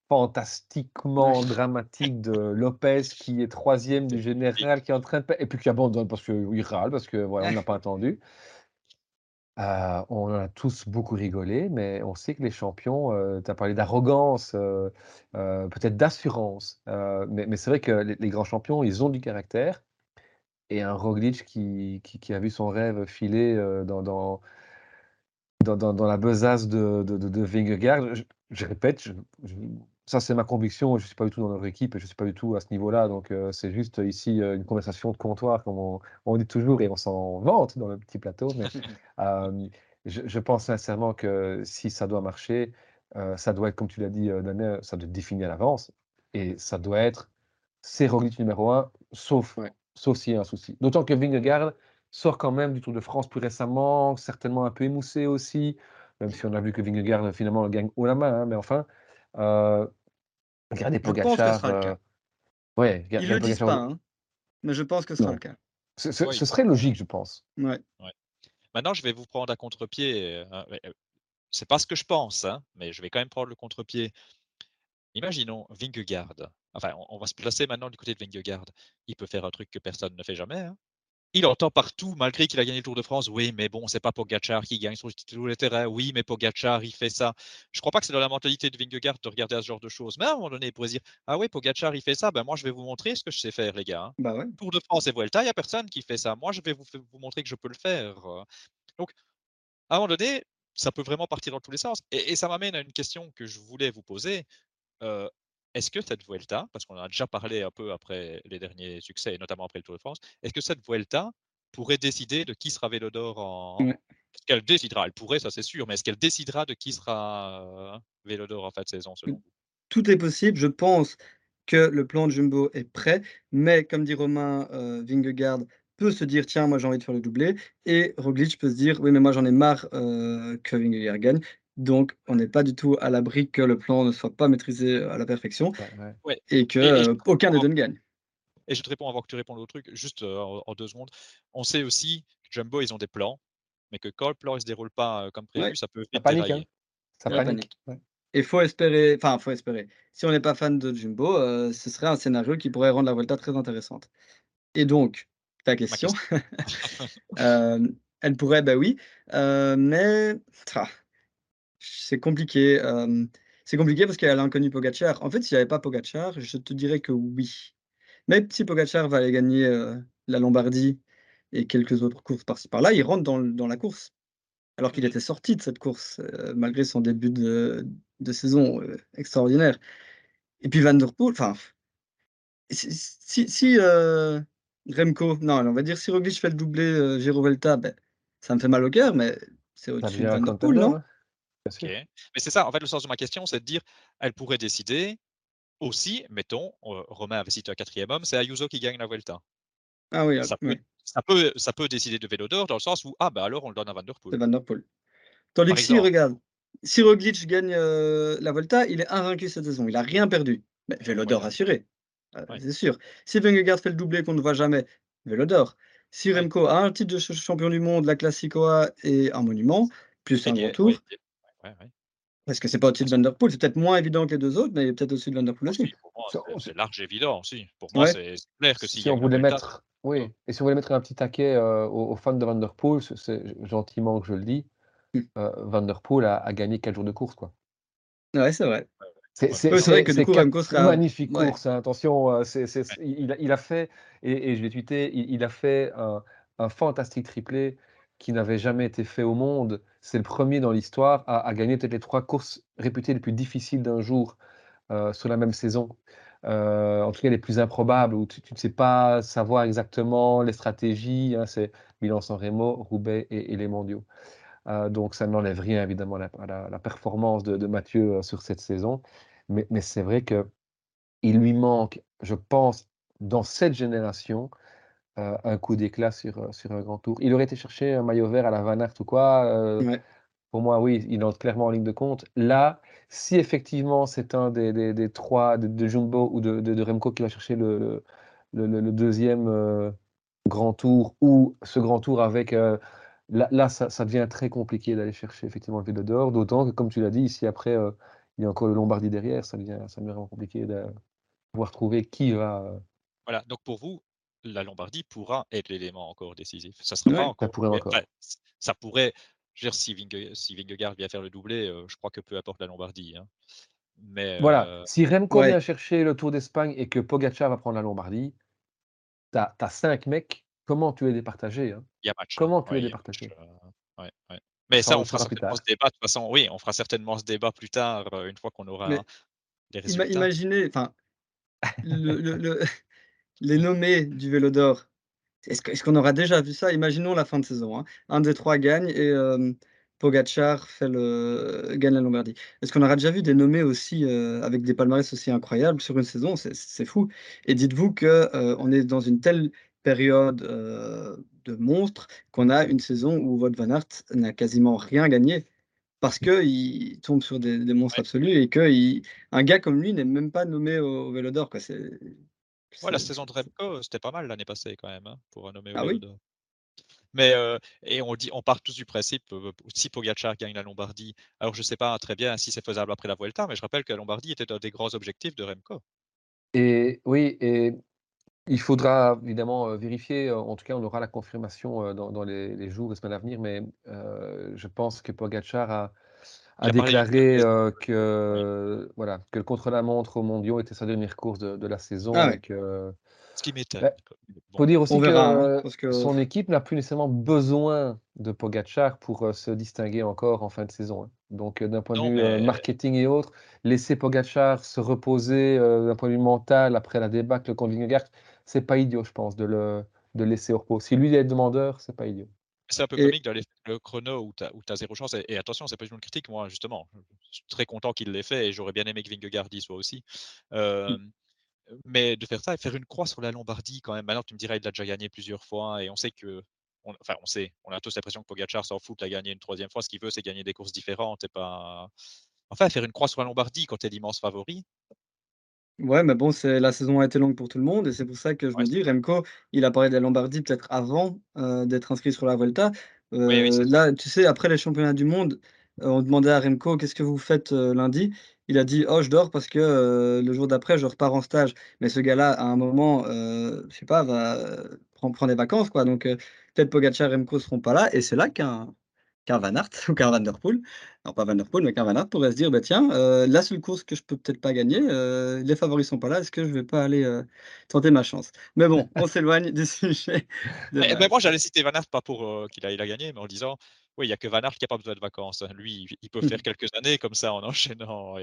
fantastiquement dramatique de Lopez qui est troisième du général qui est en train de et puis qui abandonne parce qu'il râle parce que voilà on n'a pas attendu euh, on en a tous beaucoup rigolé, mais on sait que les champions, euh, tu as parlé d'arrogance, euh, peut-être d'assurance, mais, c'est vrai que les, grands champions, ils ont du caractère. Et un Roglic qui, qui, a vu son rêve filer dans, dans, dans, la besace de, de, de, je, répète, je, ça, c'est ma conviction. Je ne suis pas du tout dans notre équipe et je ne suis pas du tout à ce niveau-là. Donc, euh, c'est juste ici euh, une conversation de comptoir, comme on, dit toujours, et on s'en vante dans le petit plateau. Mais euh, je, pense sincèrement que si ça doit marcher, ça doit être, comme tu l'as dit, Daniel, ça doit être défini à l'avance. Et ça doit être Roglic numéro un, sauf, sauf s'il y a un souci. D'autant que Vingegaard sort quand même du Tour de France plus récemment, certainement un peu émoussé aussi, même si on a vu que Vingegaard finalement gagne haut la main. Hein, mais enfin. Euh, regardez Pogacar. Euh, ouais, Ils le disent pas, hein, mais je pense que ce sera le cas. Ce, serait logique, je pense. Ouais. Maintenant, je vais vous prendre à contre-pied. Euh, euh, c'est pas ce que je pense, hein, mais je vais quand même prendre le contre-pied. Imaginons Vingegaard. Enfin, on, va se placer maintenant du côté de Vingegaard. Il peut faire un truc que personne ne fait jamais. Hein il entend partout, malgré qu'il a gagné le Tour de France, oui, mais bon, c'est pas Pogacar qui gagne sur tous les terrains, oui, mais Pogacar, il fait ça. Je crois pas que c'est dans la mentalité de Vingegaard de regarder à ce genre de choses. Mais à un moment donné, il pourrait dire, ah oui, Pogacar, il fait ça, ben moi, je vais vous montrer ce que je sais faire, les gars. Hein. Bah Tour de France et Vuelta, il n'y a personne qui fait ça. Moi, je vais vous, vous montrer que je peux le faire. Donc, à un moment donné, ça peut vraiment partir dans tous les sens. Et, ça m'amène à une question que je voulais vous poser. Euh, est-ce que cette Vuelta, parce qu'on en a déjà parlé un peu après les derniers succès, et notamment après le Tour de France, est-ce que cette Vuelta pourrait décider de qui sera Vélodor en. Est-ce qu'elle décidera? Elle pourrait, ça c'est sûr, mais est-ce qu'elle décidera de qui sera euh, Vélodor en fin de saison selon vous? Tout est possible. Je pense que le plan de Jumbo est prêt, mais comme dit Romain, euh, Vingegaard peut se dire tiens, moi j'ai envie de faire le doublé, et Roglic peut se dire oui, mais moi j'en ai marre euh, que Vingegaard gagne. Donc, on n'est pas du tout à l'abri que le plan ne soit pas maîtrisé à la perfection et que aucun des deux ne gagne. Et je te réponds avant que tu répondes au truc, juste en, deux secondes. On sait aussi que Jumbo, ils ont des plans, mais que quand le plan ne se déroule pas comme prévu, ça peut vite ça panique, hein. Ça panique. Et faut espérer, enfin, faut espérer. Si on n'est pas fan de Jumbo, ce serait un scénario qui pourrait rendre la Volta très intéressante. Et donc, ta question, elle pourrait, bah oui, mais c'est compliqué. c'est compliqué parce qu'elle a l'inconnu Pogachar. En fait, s'il n'y avait pas Pogachar, je te dirais que oui. Mais si Pogacar va aller gagner euh, la Lombardie et quelques autres courses par-ci par-là, il rentre dans, dans la course. Alors qu'il était sorti de cette course, euh, malgré son début de, de saison euh, extraordinaire. Et puis Van Der Poel, enfin, si, si Remco, non, on va dire si Roglic fait le doublé Giro Velta, ben, ça me fait mal au cœur, mais c'est au-dessus de Van Der Poel, non? Mais c'est ça, en fait, le sens de ma question, c'est de dire, elle pourrait décider, aussi, mettons, Romain avait cité un quatrième homme, c'est Ayuso qui gagne la Vuelta. Ah oui, ça, peut, ça, peut, ça peut décider de Vélodor dans le sens où, ah ben alors on le donne à Van Der Poel. C'est Van Der Poel. Tandis que si, regarde, si Roglic gagne la Volta, il est invaincu cette saison. Il n'a rien perdu. Mais vélo d'or assuré, c'est sûr. Si Vingegaard fait le doublé qu'on ne voit jamais, vélo d'or. Si Remco a un titre de champion du monde, la Classicoa et un monument, plus un grand tour. Parce que c'est pas au-dessus de Vanderpool, c'est peut-être moins évident que les deux autres, mais peut-être au-dessus de Vanderpool aussi. C'est large évident aussi. Pour moi, c'est clair que si on voulait mettre, oui, et si on voulait mettre un petit taquet aux, fans de Vanderpool, c'est gentiment que je le dis, mmh. Vanderpool a, a, gagné 4 jours de course, quoi. Ouais, c'est vrai. C'est vrai que du coup, Remco sera magnifique course. Hein, attention, il, a fait et, je vais tweeter, il, a fait un, un fantastique triplé qui n'avait jamais été fait au monde. C'est le premier dans l'histoire à, gagner peut-être les trois courses réputées les plus difficiles d'un jour euh, sur la même saison. Euh, en tout cas, les plus improbables, où tu ne sais pas savoir exactement les stratégies. Hein, c'est Milan-San Remo, Roubaix et, les mondiaux. Euh, donc, ça n'enlève rien, évidemment, à la, performance de, Mathieu sur cette saison. Mais, mais c'est vrai qu'il lui manque, je pense, dans cette génération, euh, un coup d'éclat sur, euh, sur un grand tour. Il aurait été chercher un maillot vert à la Van Aert ou quoi. Euh, pour moi, oui, il entre clairement en ligne de compte. Là, si effectivement c'est un des, des, trois, de, Jumbo ou de, de, Remco qui va chercher le, le, le, deuxième grand tour ou ce grand tour avec. là, là ça, ça, devient très compliqué d'aller chercher effectivement le vélo d'or, d'autant que, comme tu l'as dit, ici après, il y a encore le Lombardie derrière, ça devient, ça devient vraiment compliqué de pouvoir trouver qui va. Voilà, donc pour vous, la Lombardie pourra être l'élément encore décisif. Ça sera pas encore. Ça pourrait, encore. ça pourrait je veux dire, si, Vingegaard vient faire le doublé, euh, je crois que peu importe la Lombardie. Hein. Mais, voilà, euh, si Remco vient chercher le Tour d'Espagne et que Pogacar va prendre la Lombardie, tu as, cinq mecs, comment tu es départagé hein? Il y a match. Hein. Comment tu es départagé euh, Mais ça, on fera certainement ce débat. De toute façon, oui, on fera certainement ce débat plus tard, une fois qu'on aura les résultats. Imaginez, enfin, le, les nommés du Vélo d'Or, est-ce qu'on aura déjà vu ça? Imaginons la fin de saison. Hein. Un des trois gagne et euh, Pogacar fait le, gagne la Lombardie. Est-ce qu'on aura déjà vu des nommés aussi euh, avec des palmarès aussi incroyables sur une saison? C'est fou. Et dites-vous qu'on euh, est dans une telle période de monstre qu'on a une saison où Wout van Aert n'a quasiment rien gagné parce qu'il tombe sur des, monstres absolus et qu'un gars comme lui n'est même pas nommé au, au Vélo d'Or. Ouais, la saison de Remco, c'était pas mal l'année passée quand même, hein, pour un nommé ah oui? Mais et on dit, on part tous du principe, si Pogacar gagne la Lombardie, alors je sais pas très bien si c'est faisable après la Vuelta, mais je rappelle que la Lombardie était un des grands objectifs de Remco. Et oui, et il faudra évidemment vérifier. En tout cas, on aura la confirmation dans, les, jours et semaines à venir, mais je pense que Pogacar a a, déclaré euh, que, voilà, que le contre-la-montre au mondiaux était sa dernière course de, la saison. Ah Ce qui m'étonne. Il bah, faut dire aussi hein, que, son équipe n'a plus nécessairement besoin de Pogachar pour euh, se distinguer encore en fin de saison. Hein. Donc, euh, d'un point de vue marketing et autres, laisser Pogachar se reposer d'un point de vue mental après la débâcle contre Vingegaard, c'est pas idiot, je pense, de le, de laisser au repos. Si lui est demandeur, c'est pas idiot. C'est un peu comique dans le chrono où tu as, zéro chance. Et, attention, c'est pas une critique, moi, justement. Je suis très content qu'il l'ait fait et j'aurais bien aimé que Vingegaard y soit aussi. Mmh. Mais de faire ça et faire une croix sur la Lombardie, quand même. Maintenant, tu me dirais, il l'a déjà gagné plusieurs fois et on sait que. enfin, on sait, on a tous l'impression que Pogacar s'en fout de la gagner une troisième fois. Ce qu'il veut, c'est gagner des courses différentes et pas. Enfin, faire une croix sur la Lombardie quand tu es l'immense favori, Ouais, mais bon, c'est la saison a été longue pour tout le monde et c'est pour ça que je me dis, Remco, il a parlé de la Lombardie peut-être avant d'être inscrit sur la Vuelta. là, tu sais, après les championnats du monde, on demandait à Remco: «Qu'est-ce que vous faites, lundi?» il a dit: «Oh, je dors parce que, le jour d'après, je repars en stage». Mais ce gars-là, à un moment, je sais pas, va, prendre des vacances, quoi. Donc, peut-être Pogacar et Remco seront pas là et c'est là qu'un qu'un Van Aert ou qu'un Van Der Poel, non pas Van Der Poel, mais qu'un Van Aert pourrait se dire, bah, tiens, euh, la seule course que je peux peut-être pas gagner, euh, les favoris sont pas là, est-ce que je vais pas aller euh, tenter ma chance? Mais bon, on s'éloigne du sujet. mais, moi, j'allais citer Van Aert, pas pour qu'il a, il a gagné, mais en disant, oui, il n'y a que Van Aert qui n'a pas besoin de vacances. Lui, il peut faire quelques années comme ça en enchaînant.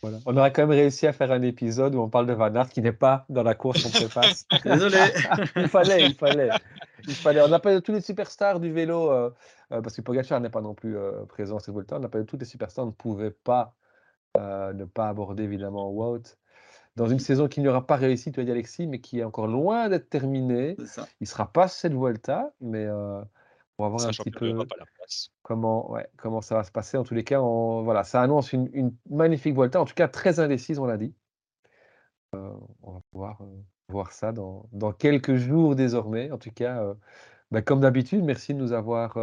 Voilà. On aurait quand même réussi à faire un épisode où on parle de Van Aert qui n'est pas dans la course qu'on préface. Désolé. il fallait, il fallait. Il fallait. On appelle tous les superstars du vélo, euh, euh, parce que Pogacar n'est pas non plus euh, présent sur Volta. On appelle tous les superstars, on ne pouvait pas ne pas aborder évidemment Wout. Dans une saison qui n'aura pas réussi, tu as dit Alexis, mais qui est encore loin d'être terminée. Il ne sera pas cette Volta, mais pour avoir un Sachant petit peu comment, ouais, comment ça va se passer. En tous les cas, on, voilà, ça annonce une, une magnifique Volta, en tout cas très indécise, on l'a dit. Euh, on va pouvoir euh, voir ça dans, dans quelques jours désormais. En tout cas, euh, bah, comme d'habitude, merci de nous avoir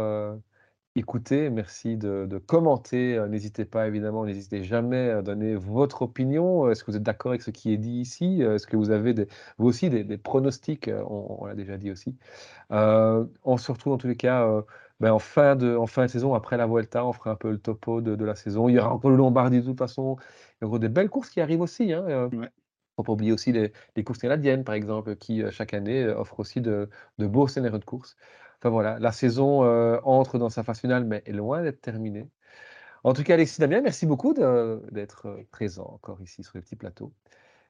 écoutés, merci de, de commenter. Euh, N'hésitez pas, évidemment, n'hésitez jamais à donner votre opinion. Euh, Est-ce que vous êtes d'accord avec ce qui est dit ici? Euh, Est-ce que vous avez des, vous aussi des, des pronostics? On, on l'a déjà dit aussi. Euh, on se retrouve dans tous les cas euh, ben, en, fin de, en fin de saison, après la Vuelta, on fera un peu le topo de, de la saison. Il y aura encore le Lombardie de toute façon. Il y aura des belles courses qui arrivent aussi. Hein. euh, Ouais. pas oublier aussi les, les courses canadiennes, par exemple, qui chaque année offrent aussi de, de beaux scénarios de courses. Enfin voilà, la saison euh, entre dans sa phase finale, mais est loin d'être terminée. En tout cas, Alexis Damien, merci beaucoup d'être euh, présent encore ici sur le petit plateau.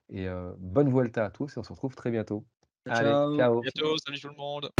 Et euh, bonne Vuelta à tous et on se retrouve très bientôt. Ciao, Allez, ciao. ciao. À bientôt, salut tout le monde.